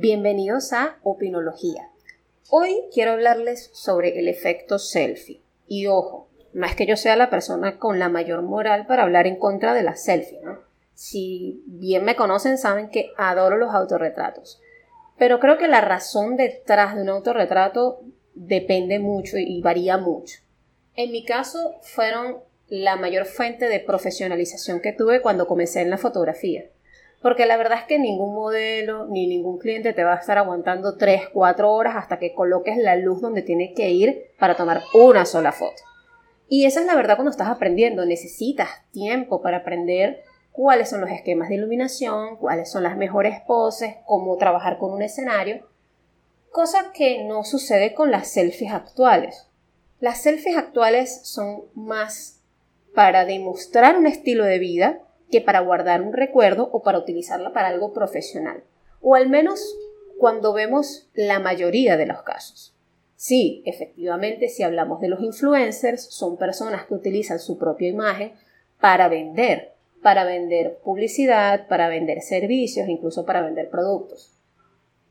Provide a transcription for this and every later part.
Bienvenidos a Opinología. Hoy quiero hablarles sobre el efecto selfie. Y ojo, no es que yo sea la persona con la mayor moral para hablar en contra de la selfie. Si bien me conocen, saben que adoro los autorretratos. Pero creo que la razón detrás de un autorretrato depende mucho y varía mucho. En mi caso, fueron la mayor fuente de profesionalización que tuve cuando comencé en la fotografía. Porque la verdad es que ningún modelo ni ningún cliente te va a estar aguantando 3, 4 horas hasta que coloques la luz donde tiene que ir para tomar una sola foto. Y esa es la verdad cuando estás aprendiendo. Necesitas tiempo para aprender cuáles son los esquemas de iluminación, cuáles son las mejores poses, cómo trabajar con un escenario. Cosa que no sucede con las selfies actuales. Las selfies actuales son más para demostrar un estilo de vida que para guardar un recuerdo o para utilizarla para algo profesional. O al menos cuando vemos la mayoría de los casos. Sí, efectivamente, si hablamos de los influencers, son personas que utilizan su propia imagen para vender, para vender publicidad, para vender servicios, incluso para vender productos.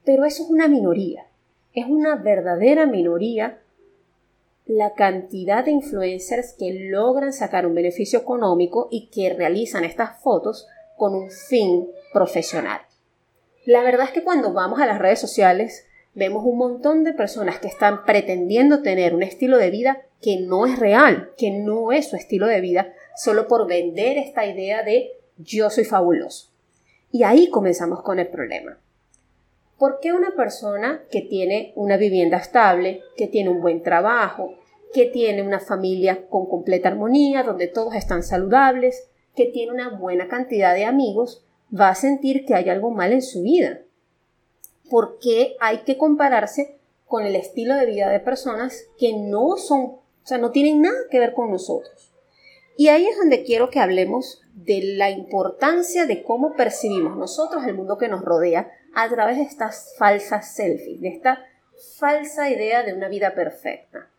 Pero eso es una minoría, es una verdadera minoría la cantidad de influencers que logran sacar un beneficio económico y que realizan estas fotos con un fin profesional. La verdad es que cuando vamos a las redes sociales vemos un montón de personas que están pretendiendo tener un estilo de vida que no es real, que no es su estilo de vida, solo por vender esta idea de yo soy fabuloso. Y ahí comenzamos con el problema. ¿Por qué una persona que tiene una vivienda estable, que tiene un buen trabajo, que tiene una familia con completa armonía, donde todos están saludables, que tiene una buena cantidad de amigos, va a sentir que hay algo mal en su vida? ¿Por qué hay que compararse con el estilo de vida de personas que no son, o sea, no tienen nada que ver con nosotros? Y ahí es donde quiero que hablemos de la importancia de cómo percibimos nosotros el mundo que nos rodea a través de estas falsas selfies, de esta falsa idea de una vida perfecta.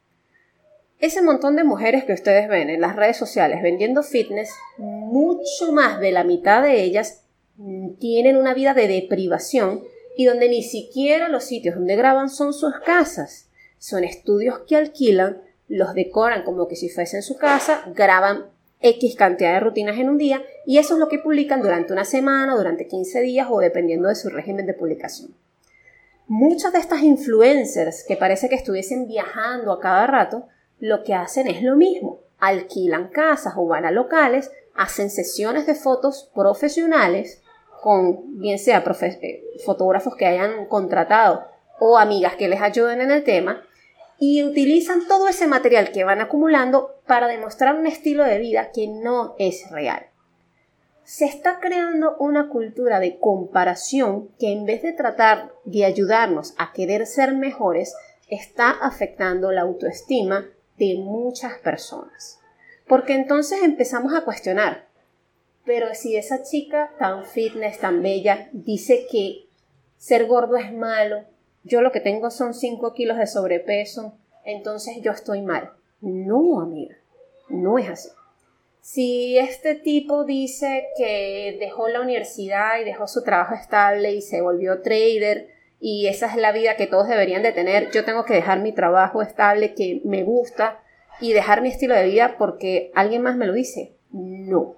Ese montón de mujeres que ustedes ven en las redes sociales vendiendo fitness, mucho más de la mitad de ellas tienen una vida de deprivación y donde ni siquiera los sitios donde graban son sus casas. Son estudios que alquilan, los decoran como que si fuesen su casa, graban X cantidad de rutinas en un día y eso es lo que publican durante una semana, durante 15 días o dependiendo de su régimen de publicación. Muchas de estas influencers que parece que estuviesen viajando a cada rato, lo que hacen es lo mismo. Alquilan casas o van a locales, hacen sesiones de fotos profesionales con bien sea eh, fotógrafos que hayan contratado o amigas que les ayuden en el tema y utilizan todo ese material que van acumulando para demostrar un estilo de vida que no es real. Se está creando una cultura de comparación que en vez de tratar de ayudarnos a querer ser mejores, está afectando la autoestima de muchas personas. Porque entonces empezamos a cuestionar, pero si esa chica tan fitness, tan bella, dice que ser gordo es malo, yo lo que tengo son 5 kilos de sobrepeso, entonces yo estoy mal. No, amiga, no es así. Si este tipo dice que dejó la universidad y dejó su trabajo estable y se volvió trader y esa es la vida que todos deberían de tener, yo tengo que dejar mi trabajo estable que me gusta y dejar mi estilo de vida porque alguien más me lo dice. No.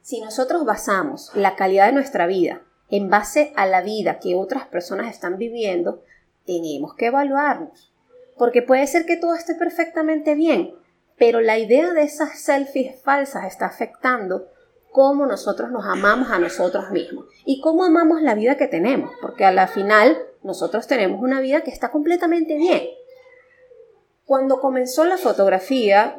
Si nosotros basamos la calidad de nuestra vida en base a la vida que otras personas están viviendo, tenemos que evaluarnos. Porque puede ser que todo esté perfectamente bien, pero la idea de esas selfies falsas está afectando cómo nosotros nos amamos a nosotros mismos y cómo amamos la vida que tenemos, porque a la final nosotros tenemos una vida que está completamente bien. Cuando comenzó la fotografía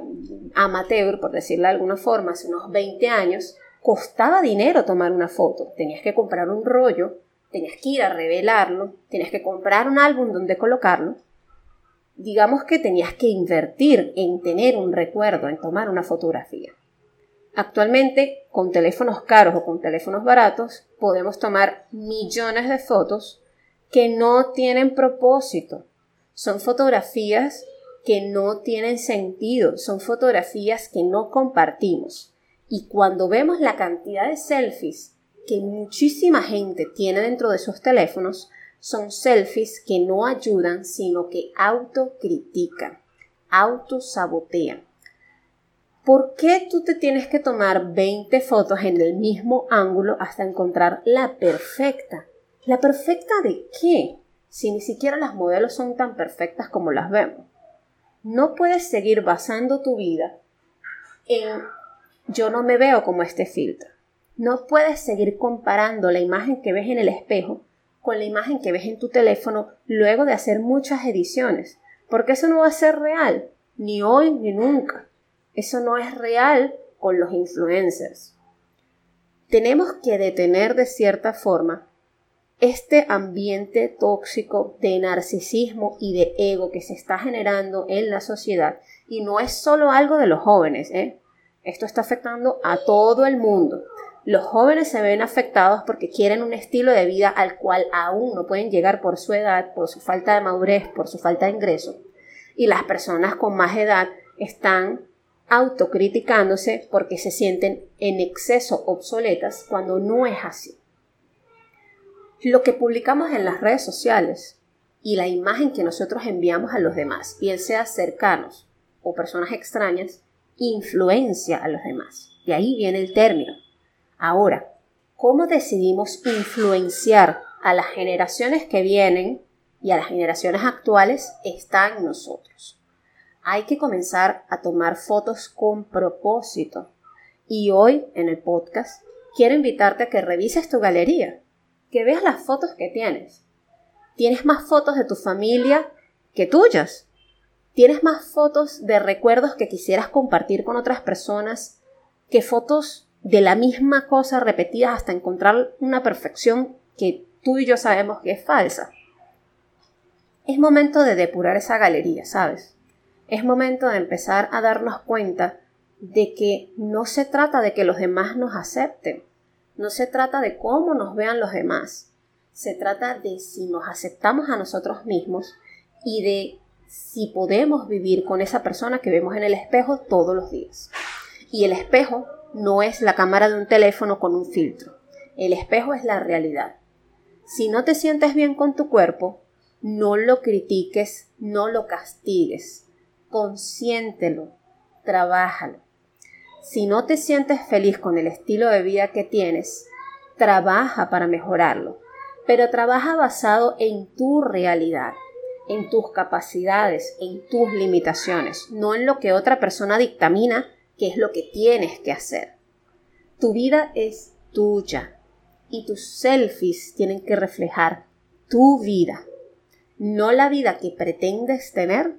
amateur, por decirlo de alguna forma, hace unos 20 años, costaba dinero tomar una foto. Tenías que comprar un rollo, tenías que ir a revelarlo, tenías que comprar un álbum donde colocarlo. Digamos que tenías que invertir en tener un recuerdo, en tomar una fotografía. Actualmente, con teléfonos caros o con teléfonos baratos, podemos tomar millones de fotos que no tienen propósito. Son fotografías que no tienen sentido, son fotografías que no compartimos. Y cuando vemos la cantidad de selfies que muchísima gente tiene dentro de sus teléfonos son selfies que no ayudan, sino que autocritican, autosabotean. ¿Por qué tú te tienes que tomar 20 fotos en el mismo ángulo hasta encontrar la perfecta? ¿La perfecta de qué? Si ni siquiera las modelos son tan perfectas como las vemos. No puedes seguir basando tu vida en yo no me veo como este filtro. No puedes seguir comparando la imagen que ves en el espejo con la imagen que ves en tu teléfono luego de hacer muchas ediciones, porque eso no va a ser real, ni hoy ni nunca. Eso no es real con los influencers. Tenemos que detener de cierta forma este ambiente tóxico de narcisismo y de ego que se está generando en la sociedad. Y no es solo algo de los jóvenes, ¿eh? Esto está afectando a todo el mundo. Los jóvenes se ven afectados porque quieren un estilo de vida al cual aún no pueden llegar por su edad, por su falta de madurez, por su falta de ingreso. Y las personas con más edad están autocriticándose porque se sienten en exceso obsoletas cuando no es así. Lo que publicamos en las redes sociales y la imagen que nosotros enviamos a los demás, bien sea cercanos o personas extrañas, influencia a los demás. De ahí viene el término. Ahora, ¿cómo decidimos influenciar a las generaciones que vienen y a las generaciones actuales? Está en nosotros hay que comenzar a tomar fotos con propósito. Y hoy, en el podcast, quiero invitarte a que revises tu galería, que veas las fotos que tienes. ¿Tienes más fotos de tu familia que tuyas? ¿Tienes más fotos de recuerdos que quisieras compartir con otras personas que fotos de la misma cosa repetidas hasta encontrar una perfección que tú y yo sabemos que es falsa? Es momento de depurar esa galería, ¿sabes? es momento de empezar a darnos cuenta de que no se trata de que los demás nos acepten, no se trata de cómo nos vean los demás, se trata de si nos aceptamos a nosotros mismos y de si podemos vivir con esa persona que vemos en el espejo todos los días. Y el espejo no es la cámara de un teléfono con un filtro, el espejo es la realidad. Si no te sientes bien con tu cuerpo, no lo critiques, no lo castigues, consiéntelo, trabájalo. Si no te sientes feliz con el estilo de vida que tienes, trabaja para mejorarlo, pero trabaja basado en tu realidad, en tus capacidades, en tus limitaciones, no en lo que otra persona dictamina que es lo que tienes que hacer. Tu vida es tuya y tus selfies tienen que reflejar tu vida, no la vida que pretendes tener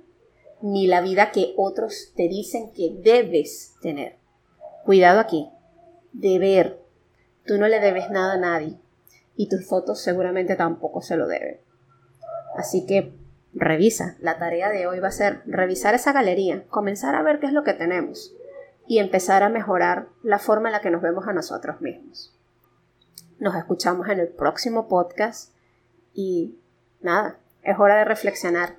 ni la vida que otros te dicen que debes tener. Cuidado aquí. Deber. Tú no le debes nada a nadie. Y tus fotos seguramente tampoco se lo deben. Así que revisa. La tarea de hoy va a ser revisar esa galería, comenzar a ver qué es lo que tenemos y empezar a mejorar la forma en la que nos vemos a nosotros mismos. Nos escuchamos en el próximo podcast y nada, es hora de reflexionar